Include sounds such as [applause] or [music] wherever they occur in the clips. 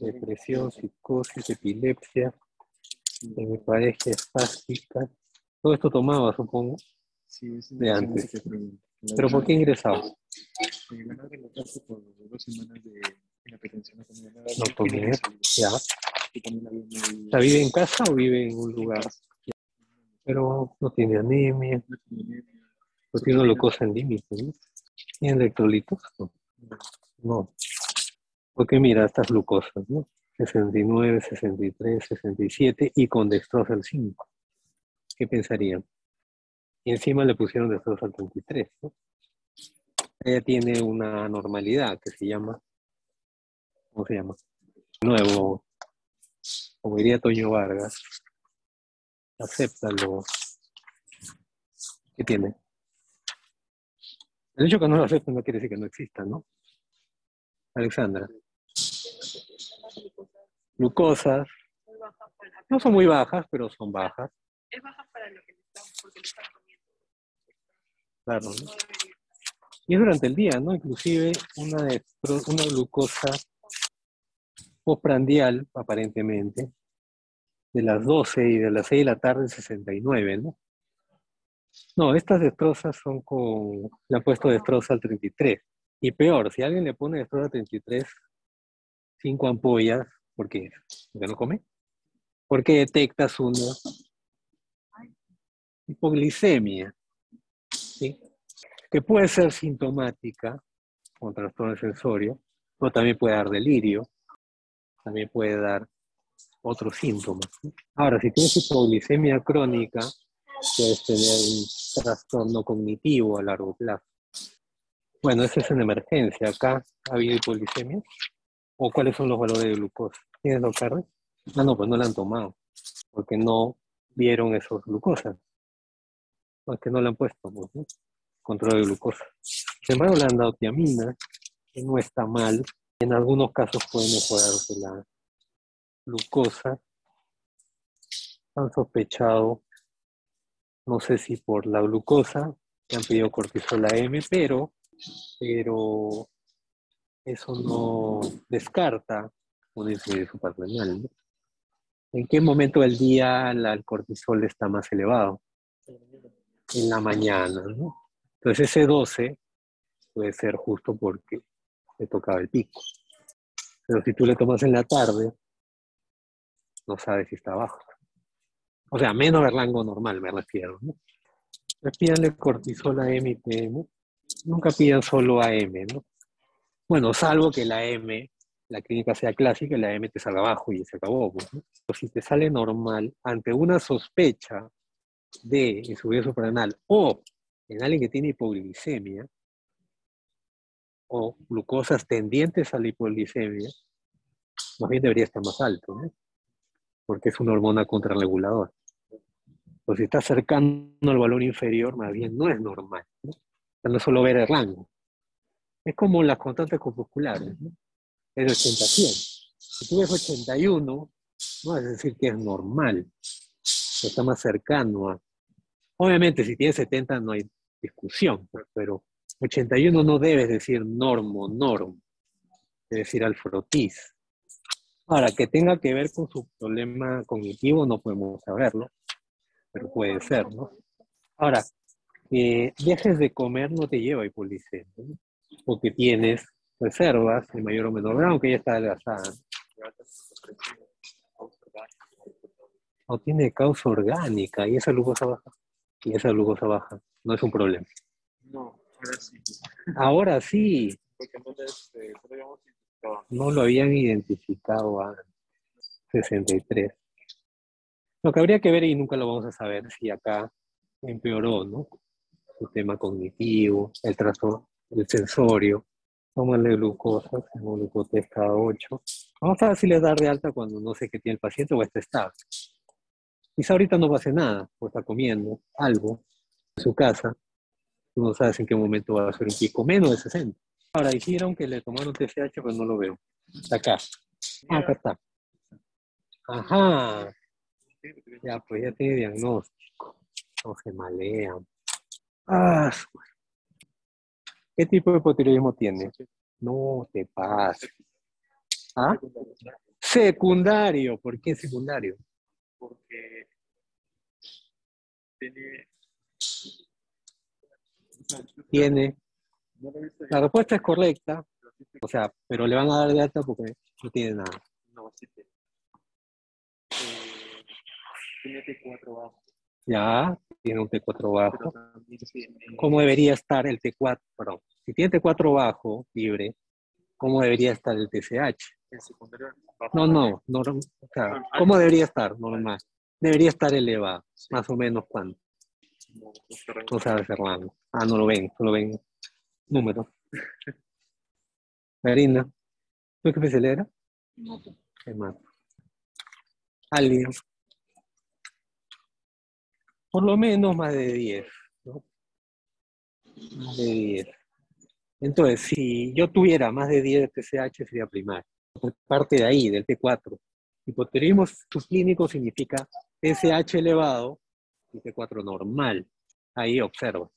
depresión, psicosis, epilepsia, hemiplegia espástica. Todo esto tomaba, supongo, Sí, es de antes. que la ¿Pero por qué ingresaba? Me van a relatarse por dos semanas de hipertensión no comía nada. No Ya. Sea, ¿vive en casa o vive en un lugar? Pero no tiene anemia, no tenía anemia. no tiene glucosa en límite, ¿no? ¿Tiene electrolitos? No. Porque mira, estas glucosas, ¿no? 69, 63, 67 y con dextrosa al 5. ¿Qué pensarían? Y encima le pusieron dextrosa al 33, ¿no? Ella tiene una normalidad que se llama, ¿cómo se llama? Nuevo, como diría Toño Vargas, acéptalo. ¿Qué tiene? El hecho que no lo acepten no quiere decir que no exista, ¿no? Alexandra. Glucosas, no son muy bajas, pero son bajas, es baja para lo que le porque le están comiendo. claro. ¿no? Y es durante el día, ¿no? Inclusive una, una glucosa postprandial, aparentemente, de las 12 y de las 6 de la tarde, 69, ¿no? No, estas destrozas son con, le han puesto destroza al 33. Y peor, si alguien le pone destroza al 33, cinco ampollas, ¿por qué? ¿Porque no come? Porque detectas una hipoglicemia, que puede ser sintomática con trastorno sensorio, pero también puede dar delirio, también puede dar otros síntomas. Ahora, si tienes hipoglicemia crónica, puedes tener un trastorno cognitivo a largo plazo. Bueno, eso es en emergencia. Acá ha habido hipoglicemia. ¿O cuáles son los valores de glucosa? ¿Tienes los carnes? Ah, no, pues no la han tomado, porque no vieron esos glucosas. No, es que no la han puesto, pues, ¿no? control de glucosa. Sin embargo, le han dado tiamina, que no está mal. En algunos casos puede mejorarse la glucosa. Han sospechado, no sé si por la glucosa, que han pedido cortisol AM, pero, pero eso no descarta una insuficiencia suprarrenal. ¿no? ¿En qué momento del día el cortisol está más elevado? En la mañana. Entonces ese 12 puede ser justo porque le tocaba el pico. Pero si tú le tomas en la tarde, no sabes si está bajo. O sea, menos del rango normal me refiero. ¿no? Cortisol AM y PM. Nunca pidan solo AM, ¿no? Bueno, salvo que la M, la clínica sea clásica, la M te salga abajo y se acabó. pues, si te sale normal, ante una sospecha de insuficiencia suprarrenal o en alguien que tiene hipoglicemia o glucosas tendientes a la hipoglicemia, más bien debería estar más alto, ¿no? Porque es una hormona contrarreguladora. Pues si está cercano al valor inferior, más bien no es normal. ¿no? No es solo ver el rango. Es como las constantes corpusculares, ¿no? Es de 80 a 100. Si tú ves 81, no es decir que es normal. Está más cercano a... Obviamente, si tienes 70 no hay discusión, pues, pero 81 no debes decir normo, norm, debes decir alfrotis. Ahora, que tenga que ver con su problema cognitivo no podemos saberlo, pero puede ser, ¿no? Ahora, que dejes de comer no te lleva hipoglicemia, ¿no? porque tienes reservas en mayor o menor grado, aunque ya está adelgazada. O tiene causa orgánica y esa glucosa baja. Y esa glucosa baja. No es un problema. No, ahora sí. Ahora sí, Porque no eh, lo habían identificado a 63. Lo que habría que ver, y nunca lo vamos a saber, si acá empeoró, ¿no? Su tema cognitivo, el trastorno, el sensorio. Tómale glucosa, glucotest cada 8. Vamos a ver si le da de alta cuando no sé qué tiene el paciente o está estable. Quizá ahorita no pase nada, o está comiendo algo en su casa. Tú no sabes en qué momento va a ser un pico menos de 60. Ahora dijeron que le tomaron TSH, pero no lo veo. Está acá. Ah, acá está. Ajá. Ya, pues ya tiene diagnóstico. No se malean. Ah, ¿Qué tipo de hipotiroidismo tiene? No te pases. ¿Ah? Secundario. ¿Por qué secundario? Porque tiene. La respuesta es correcta, o sea, pero le van a dar de alta porque no tiene nada. No, sí tiene. Eh, tiene T4 bajo, Ya, tiene un T4 pero bajo. ¿Cómo debería estar el T4? Perdón. Si tiene T4 bajo, libre, ¿cómo debería estar el TCH? No, no, no, o sea, ¿cómo debería estar? Normal. Debería estar elevado, más o menos cuánto. No sabe Fernando. Ah, no lo ven, solo ven números. Marina, ¿tú qué especial era? Moto. Qué mato. Alguien. Por lo menos más de 10, ¿no? Más de 10. Entonces, si yo tuviera más de 10 de TCH, sería primario. Parte de ahí, del T4. Hipotiroidismo subclínico significa TSH elevado y T4 normal. Ahí observa.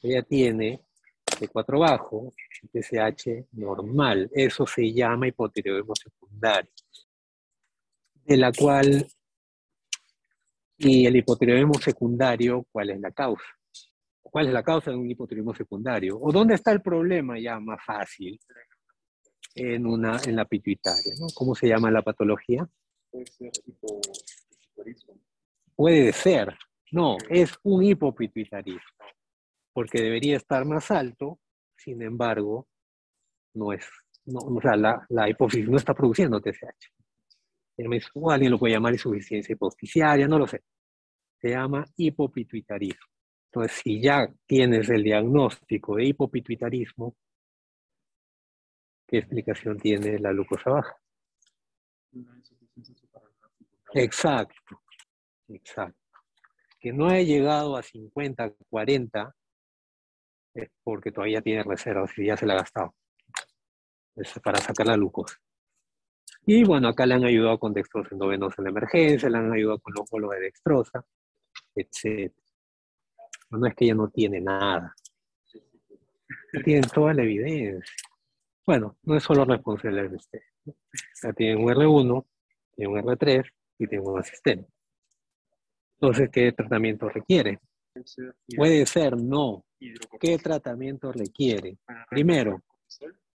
Ella tiene T4 bajo TSH normal. Eso se llama hipotiroidismo secundario. De la cual, y el hipotiroidismo secundario, ¿cuál es la causa? ¿Cuál es la causa de un hipotiroidismo secundario? ¿O dónde está el problema ya más fácil? En, una, en la pituitaria, ¿no? ¿Cómo se llama la patología? Puede ser hipotiroidismo. Puede ser. No, es un hipopituitarismo. Porque debería estar más alto, sin embargo, no es. No, o sea, la, la hipófisis no está produciendo TSH. O alguien lo puede llamar insuficiencia hipoficiaria, no lo sé. Se llama hipopituitarismo. Entonces, si ya tienes el diagnóstico de hipopituitarismo, ¿qué explicación tiene la glucosa baja? Una insuficiencia. Exacto, exacto. Que no haya llegado a 50, 40, es porque todavía tiene reservas y ya se la ha gastado. Es para sacar la glucosa. Y bueno, acá le han ayudado con dextrosa endovenosa en la emergencia, le han ayudado con los bolos de dextrosa, etc. No es que ella no tiene nada. Tienen toda la evidencia. Bueno, no es solo responsable de usted. ¿no? Ya tienen un R1, tiene un R3 y tiene un asistente. Entonces, ¿qué tratamiento requiere? Puede ser no. ¿Qué tratamiento requiere? Primero.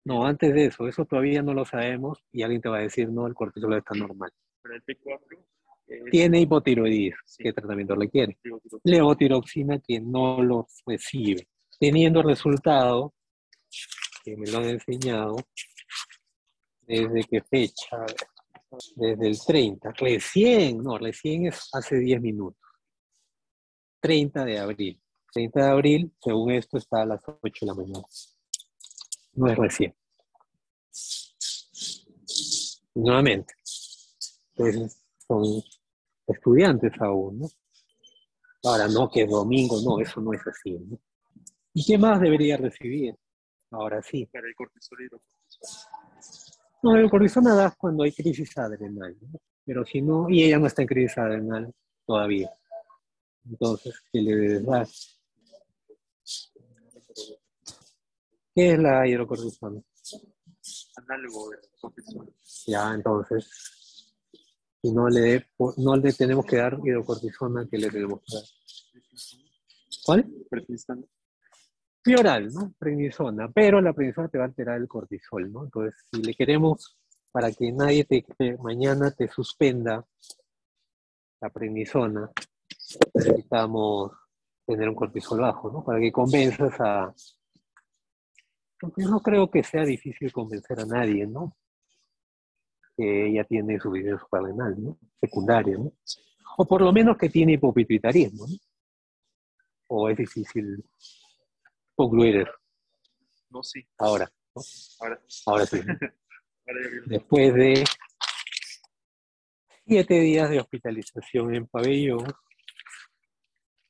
No, antes de eso, eso todavía no lo sabemos y alguien te va a decir, no, el cortisol está normal. Para el T4 es Tiene hipotiroidismo. Sí. ¿Qué tratamiento requiere? hidrocortisona. Levotiroxina que no lo recibe. Teniendo resultado, que me lo han enseñado, desde qué fecha, desde el 30, recién, no, recién es hace 10 minutos. 30 de abril. 30 de abril, según esto, está a las 8 de la mañana. No es recién. Nuevamente. Entonces, son estudiantes aún, ¿no? Ahora, no que es domingo, no, eso no es así, ¿no? ¿Y qué más debería recibir? Ahora sí. Para el cortisol hidrocortisona. No, el cortisona da cuando hay crisis adrenal, ¿no? Pero si no, y ella no está en crisis adrenal todavía. Entonces, ¿qué le debes dar? ¿Qué es la hidrocortisona? Análogo del cortisol. Ya, entonces, si no le, no le tenemos que dar hidrocortisona, ¿qué le tenemos que dar? ¿Cuál? Prednisona. Prioral, ¿no? Prednisona, pero la prednisona te va a alterar el cortisol, ¿no? Entonces, si le queremos, para que nadie te, que mañana te suspenda la prednisona, necesitamos tener un cortisol bajo, ¿no? Para que convenzas a... Porque no creo que sea difícil convencer a nadie, ¿no? Que ella tiene suficiencia suprarrenal, ¿no? Secundaria, ¿no? O por lo menos que tiene hipopituitarismo, ¿no? O es difícil concluir eso No, sí. ahora, ¿no? Ahora, Ahora sí. [laughs] Después de siete días de hospitalización en pabellón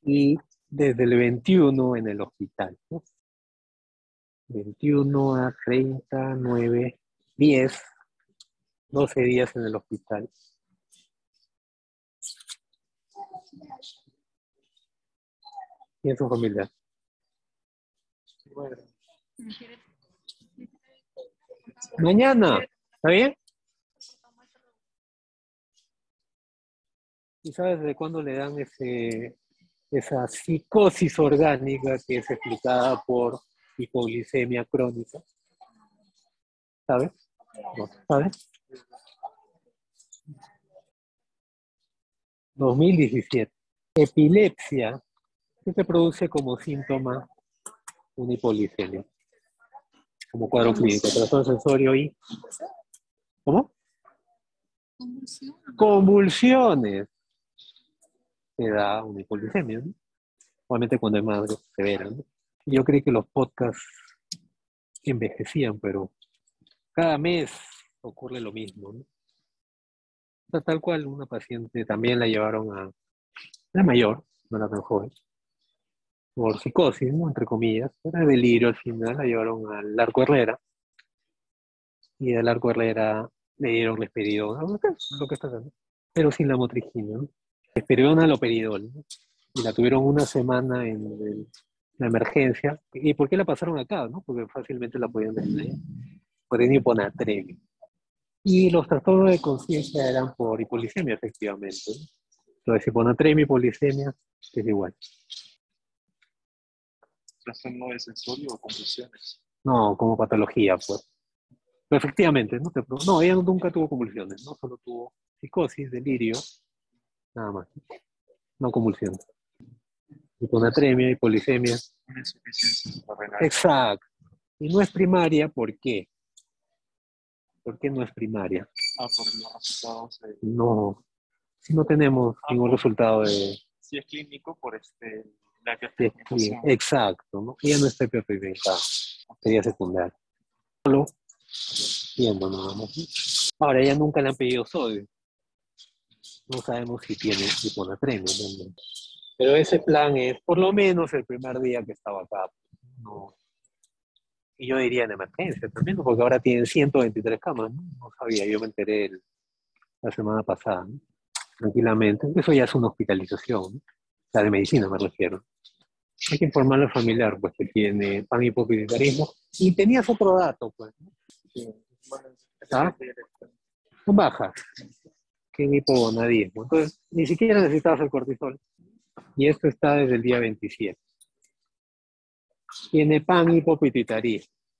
y desde el 21 en el hospital. ¿no? 21 a 30, 9, 10, 12 días en el hospital. Y en su familia. Bueno, Mañana. ¿Está bien? ¿Y sabes de cuándo le dan ese, esa psicosis orgánica que es explicada por hipoglicemia crónica? ¿Sabes? No, ¿Sabes? 2017. Epilepsia. ¿Qué te produce como síntoma una hipoglicemia? Como cuadro clínico, trastorno sensorio y... ¿Cómo? Convulsiones. Te da una hipoglicemia, ¿no? Obviamente cuando es más severa, ¿no? Yo creí que los podcasts envejecían, pero cada mes ocurre lo mismo, ¿no? Tal cual, una paciente también la llevaron a la mayor, no era tan joven, por psicosis, ¿no? entre comillas, era delirio al final, la llevaron al Arco Herrera, y del Arco Herrera le dieron risperidona, lo lo que está haciendo, pero sin la motrigina, ¿no? Risperidona al operidol, ¿no? y la tuvieron una semana en el- la emergencia. ¿Y por qué la pasaron acá? ¿no? Porque fácilmente la podían tener por hiponatremia. Y los trastornos de conciencia eran por hipoglicemia, efectivamente. ¿no? Entonces, hiponatremia y hipoglicemia es igual. Trastorno de sensorio o convulsiones. No, como patología, pues. Pero efectivamente, ¿no? Te no, ella nunca tuvo convulsiones, ¿no? Solo tuvo psicosis, delirio, nada más. No convulsiones. Hiponatremia, hipoglicemia. Una insuficiencia renal. Exacto. Y no es primaria, ¿por qué? ¿Por qué no es primaria? Ah, por los resultados. eh, No, si no tenemos ningún resultado de, si es clínico, por este, la de exacto, ¿no? Ella no está hiperpigmentada, sería secundaria. Solo viendo nada más. Ahora, ella nunca le han pedido sodio. No sabemos si tiene hiponatremia. ¿no? Pero ese plan es por lo menos el primer día que estaba acá. No. Y yo diría en emergencia también, porque ahora tienen 123 camas. No, No sabía, yo me enteré el- la semana pasada. ¿no? Tranquilamente. Eso ya es una hospitalización. ¿no? La de medicina me refiero. Hay que informarle al familiar, pues, que tiene pan hipopituitarismo. Y tenías otro dato, pues. ¿no? ¿Ah? Son bajas. Que hipogonadismo. Entonces, ni siquiera necesitabas el cortisol. Y esto está desde el día 27. Tiene pan hipopituitarismo.